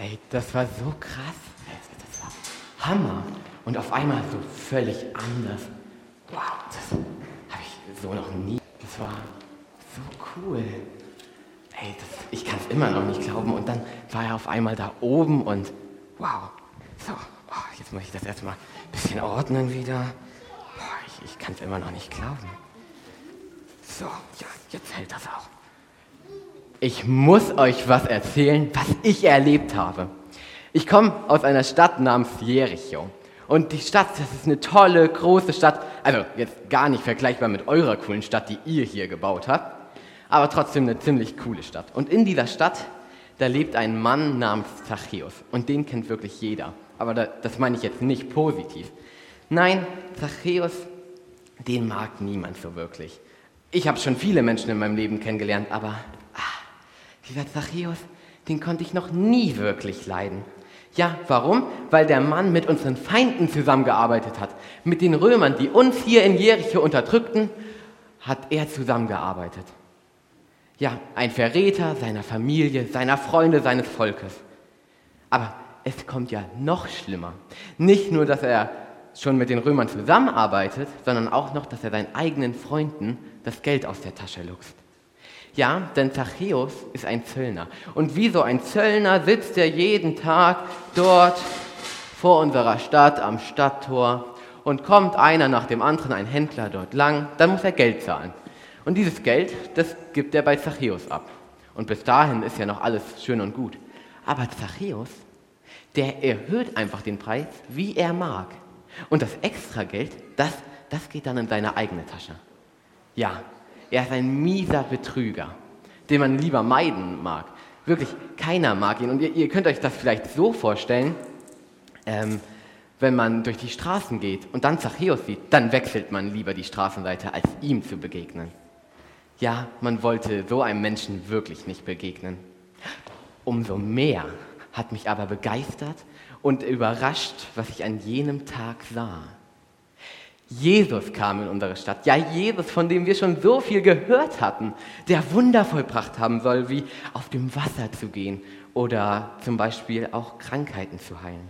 Ey, das war so krass. Das war Hammer. Und auf einmal so völlig anders. Wow, das habe ich so noch nie. Das war so cool. Ey, das, ich kann es immer noch nicht glauben. Und dann war er auf einmal da oben und wow. So, oh, jetzt muss ich das erstmal ein bisschen ordnen wieder. Oh, ich ich kann es immer noch nicht glauben. So, ja, jetzt hält das auch. Ich muss euch was erzählen, was ich erlebt habe. Ich komme aus einer Stadt namens Jericho. Und die Stadt, das ist eine tolle, große Stadt. Also jetzt gar nicht vergleichbar mit eurer coolen Stadt, die ihr hier gebaut habt. Aber trotzdem eine ziemlich coole Stadt. Und in dieser Stadt, da lebt ein Mann namens Zachäus. Und den kennt wirklich jeder. Aber das meine ich jetzt nicht positiv. Nein, Zachäus, den mag niemand so wirklich. Ich habe schon viele Menschen in meinem Leben kennengelernt, aber dieser Zachäus, den konnte ich noch nie wirklich leiden. Ja, warum? Weil der Mann mit unseren Feinden zusammengearbeitet hat. Mit den Römern, die uns hier in Jericho unterdrückten, hat er zusammengearbeitet. Ja, ein Verräter seiner Familie, seiner Freunde, seines Volkes. Aber es kommt ja noch schlimmer. Nicht nur, dass er schon mit den Römern zusammenarbeitet, sondern auch noch, dass er seinen eigenen Freunden das Geld aus der Tasche luchst. Ja, denn Zachäus ist ein Zöllner. Und wie so ein Zöllner sitzt er jeden Tag dort vor unserer Stadt am Stadttor und kommt einer nach dem anderen, ein Händler dort lang, dann muss er Geld zahlen. Und dieses Geld, das gibt er bei Zachäus ab. Und bis dahin ist ja noch alles schön und gut. Aber Zachäus, der erhöht einfach den Preis, wie er mag. Und das Extrageld, das, das geht dann in seine eigene Tasche. Ja, er ist ein mieser Betrüger, den man lieber meiden mag. Wirklich, keiner mag ihn. Und ihr, ihr könnt euch das vielleicht so vorstellen, ähm, wenn man durch die Straßen geht und dann Zachäus sieht, dann wechselt man lieber die Straßenseite, als ihm zu begegnen. Ja, man wollte so einem Menschen wirklich nicht begegnen. Umso mehr hat mich aber begeistert und überrascht, was ich an jenem Tag sah. Jesus kam in unsere Stadt. Ja, Jesus, von dem wir schon so viel gehört hatten, der Wunder vollbracht haben soll, wie auf dem Wasser zu gehen oder zum Beispiel auch Krankheiten zu heilen.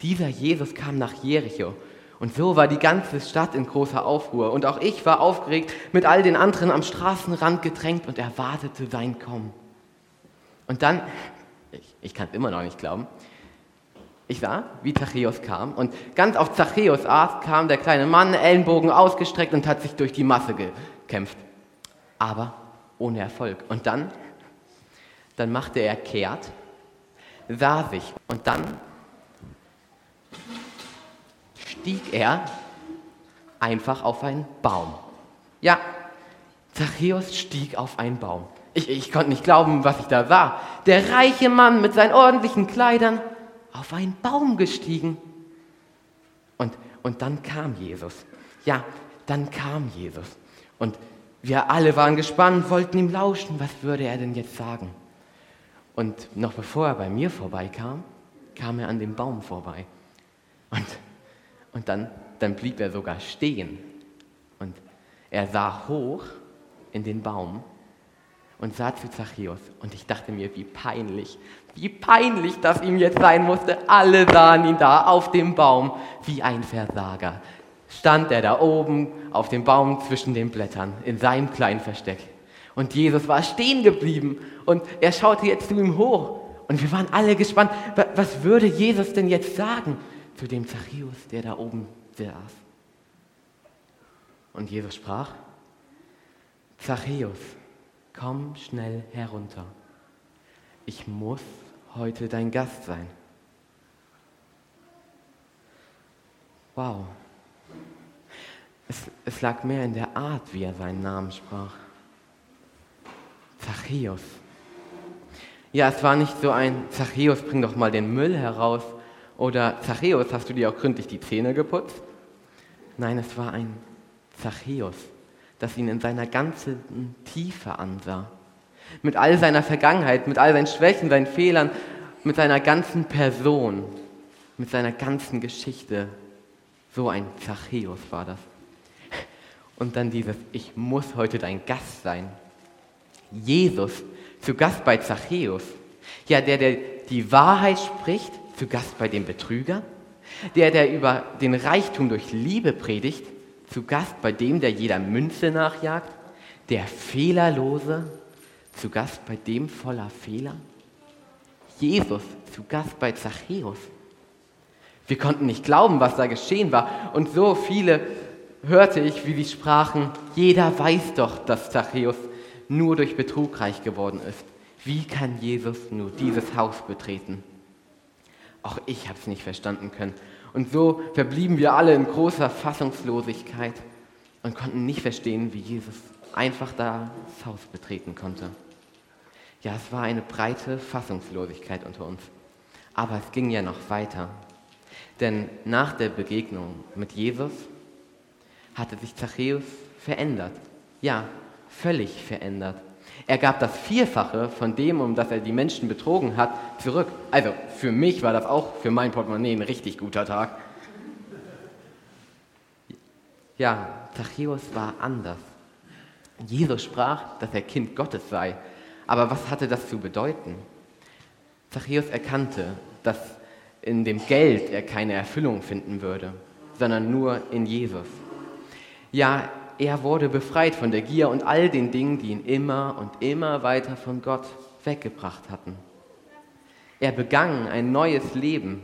Dieser Jesus kam nach Jericho und so war die ganze Stadt in großer Aufruhr und auch ich war aufgeregt, mit all den anderen am Straßenrand gedrängt und erwartete sein Kommen. Und dann, ich, ich kann es immer noch nicht glauben, ich sah, wie Zachäus kam und ganz auf Zachäus Art kam der kleine Mann, Ellenbogen ausgestreckt und hat sich durch die Masse gekämpft. Aber ohne Erfolg. Und dann, dann machte er kehrt, sah sich und dann stieg er einfach auf einen Baum. Ja, Zachäus stieg auf einen Baum. Ich, ich konnte nicht glauben, was ich da sah. Der reiche Mann mit seinen ordentlichen Kleidern auf einen Baum gestiegen. Und, und dann kam Jesus. Ja, dann kam Jesus. Und wir alle waren gespannt, wollten ihm lauschen, was würde er denn jetzt sagen. Und noch bevor er bei mir vorbeikam, kam er an dem Baum vorbei. Und, und dann, dann blieb er sogar stehen. Und er sah hoch in den Baum und sah zu Zachäus. Und ich dachte mir, wie peinlich, wie peinlich das ihm jetzt sein musste. Alle sahen ihn da auf dem Baum wie ein Versager. Stand er da oben auf dem Baum zwischen den Blättern in seinem kleinen Versteck. Und Jesus war stehen geblieben und er schaute jetzt zu ihm hoch. Und wir waren alle gespannt, was würde Jesus denn jetzt sagen zu dem Zachäus, der da oben saß. Und Jesus sprach, Zachäus, komm schnell herunter. Ich muss heute dein Gast sein. Wow. Es, es lag mehr in der Art, wie er seinen Namen sprach. Zachäus. Ja, es war nicht so ein Zachäus, bring doch mal den Müll heraus oder Zachäus, hast du dir auch gründlich die Zähne geputzt? Nein, es war ein Zachäus, das ihn in seiner ganzen Tiefe ansah. Mit all seiner Vergangenheit, mit all seinen Schwächen, seinen Fehlern, mit seiner ganzen Person, mit seiner ganzen Geschichte. So ein Zachäus war das. Und dann dieses, ich muss heute dein Gast sein. Jesus zu Gast bei Zachäus. Ja, der, der die Wahrheit spricht, zu Gast bei dem Betrüger, der, der über den Reichtum durch Liebe predigt, zu Gast bei dem, der jeder Münze nachjagt, der Fehlerlose, zu Gast bei dem voller Fehler, Jesus zu Gast bei Zachäus. Wir konnten nicht glauben, was da geschehen war. Und so viele hörte ich, wie sie sprachen, jeder weiß doch, dass Zachäus nur durch Betrug reich geworden ist. Wie kann Jesus nur dieses Haus betreten? Auch ich habe es nicht verstanden können. Und so verblieben wir alle in großer Fassungslosigkeit und konnten nicht verstehen, wie Jesus einfach da das Haus betreten konnte. Ja, es war eine breite Fassungslosigkeit unter uns. Aber es ging ja noch weiter. Denn nach der Begegnung mit Jesus hatte sich Zachäus verändert. Ja, völlig verändert. Er gab das Vierfache von dem, um das er die Menschen betrogen hat, zurück. Also für mich war das auch für mein Portemonnaie ein richtig guter Tag. Ja, Zachäus war anders. Jesus sprach, dass er Kind Gottes sei. Aber was hatte das zu bedeuten? Zachäus erkannte, dass in dem Geld er keine Erfüllung finden würde, sondern nur in Jesus. Ja, er wurde befreit von der Gier und all den Dingen, die ihn immer und immer weiter von Gott weggebracht hatten. Er begann ein neues Leben.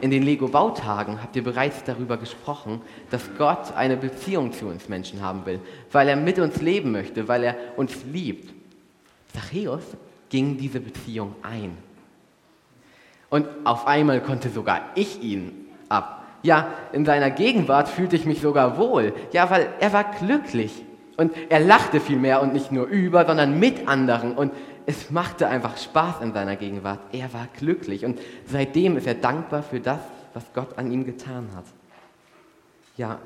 In den Lego-Bautagen habt ihr bereits darüber gesprochen, dass Gott eine Beziehung zu uns Menschen haben will, weil er mit uns leben möchte, weil er uns liebt. Zachäus ging diese Beziehung ein. Und auf einmal konnte sogar ich ihn ab. Ja, in seiner Gegenwart fühlte ich mich sogar wohl. Ja, weil er war glücklich. Und er lachte viel mehr und nicht nur über, sondern mit anderen. Und es machte einfach Spaß in seiner Gegenwart. Er war glücklich. Und seitdem ist er dankbar für das, was Gott an ihm getan hat. Ja,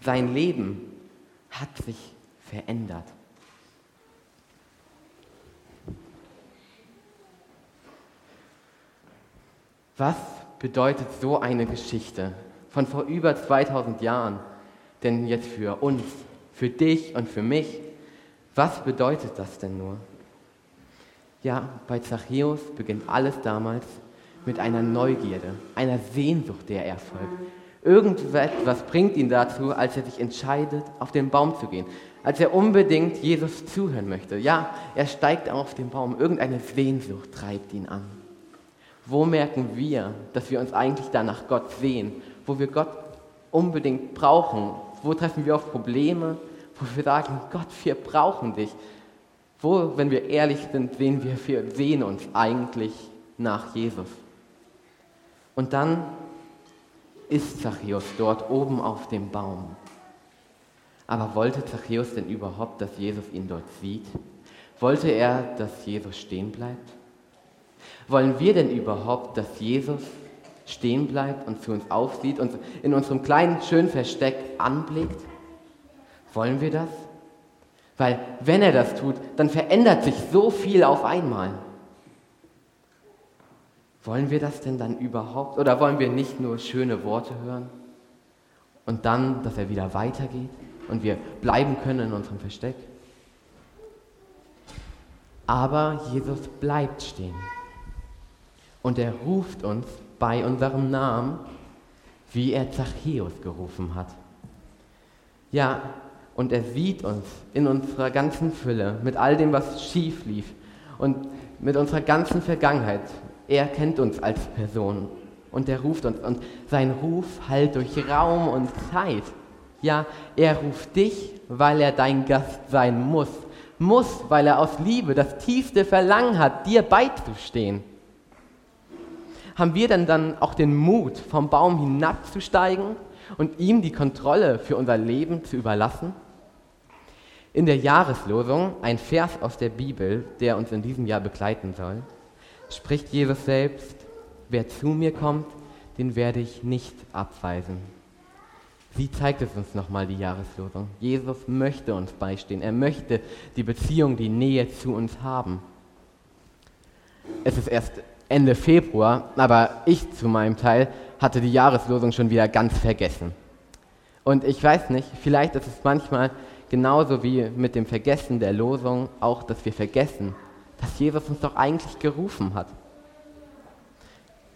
sein Leben hat sich verändert. Was bedeutet so eine Geschichte von vor über 2000 Jahren denn jetzt für uns, für dich und für mich? Was bedeutet das denn nur? Ja, bei Zachäus beginnt alles damals mit einer Neugierde, einer Sehnsucht, der er folgt. Irgendetwas bringt ihn dazu, als er sich entscheidet, auf den Baum zu gehen, als er unbedingt Jesus zuhören möchte. Ja, er steigt auf den Baum, irgendeine Sehnsucht treibt ihn an. Wo merken wir, dass wir uns eigentlich danach Gott sehen, wo wir Gott unbedingt brauchen? Wo treffen wir auf Probleme, wo wir sagen, Gott, wir brauchen dich? Wo, wenn wir ehrlich sind, sehen wir, wir sehen uns eigentlich nach Jesus. Und dann ist Zachäus dort oben auf dem Baum. Aber wollte Zachäus denn überhaupt, dass Jesus ihn dort sieht? Wollte er, dass Jesus stehen bleibt? Wollen wir denn überhaupt, dass Jesus stehen bleibt und zu uns aufsieht und in unserem kleinen, schönen Versteck anblickt? Wollen wir das? Weil wenn er das tut, dann verändert sich so viel auf einmal. Wollen wir das denn dann überhaupt? Oder wollen wir nicht nur schöne Worte hören und dann, dass er wieder weitergeht und wir bleiben können in unserem Versteck? Aber Jesus bleibt stehen und er ruft uns bei unserem Namen, wie er Zachäus gerufen hat. Ja, und er sieht uns in unserer ganzen Fülle, mit all dem, was schief lief und mit unserer ganzen Vergangenheit. Er kennt uns als Person und er ruft uns. Und sein Ruf hallt durch Raum und Zeit. Ja, er ruft dich, weil er dein Gast sein muss. Muss, weil er aus Liebe das tiefste Verlangen hat, dir beizustehen. Haben wir denn dann auch den Mut, vom Baum hinabzusteigen und ihm die Kontrolle für unser Leben zu überlassen? In der Jahreslosung, ein Vers aus der Bibel, der uns in diesem Jahr begleiten soll, spricht Jesus selbst, wer zu mir kommt, den werde ich nicht abweisen. Wie zeigt es uns nochmal die Jahreslosung? Jesus möchte uns beistehen. Er möchte die Beziehung, die Nähe zu uns haben. Es ist erst Ende Februar, aber ich zu meinem Teil hatte die Jahreslosung schon wieder ganz vergessen. Und ich weiß nicht, vielleicht ist es manchmal genauso wie mit dem Vergessen der Losung auch, dass wir vergessen, dass Jesus uns doch eigentlich gerufen hat.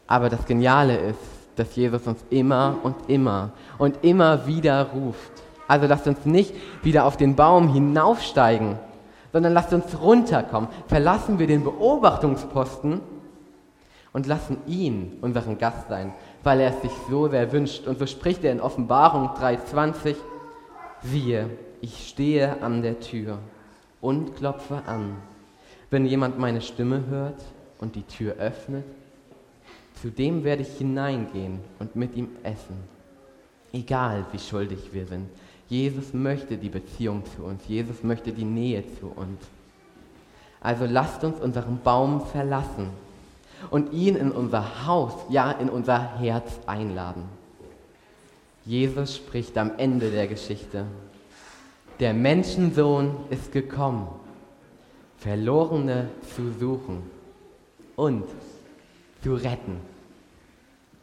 Aber das Geniale ist, dass Jesus uns immer und immer und immer wieder ruft. Also lasst uns nicht wieder auf den Baum hinaufsteigen, sondern lasst uns runterkommen. Verlassen wir den Beobachtungsposten und lassen ihn unseren Gast sein, weil er es sich so sehr wünscht. Und so spricht er in Offenbarung 3.20, siehe, ich stehe an der Tür und klopfe an. Wenn jemand meine Stimme hört und die Tür öffnet, zu dem werde ich hineingehen und mit ihm essen. Egal wie schuldig wir sind. Jesus möchte die Beziehung zu uns. Jesus möchte die Nähe zu uns. Also lasst uns unseren Baum verlassen und ihn in unser Haus, ja in unser Herz einladen. Jesus spricht am Ende der Geschichte. Der Menschensohn ist gekommen, Verlorene zu suchen und zu retten.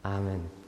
Amen.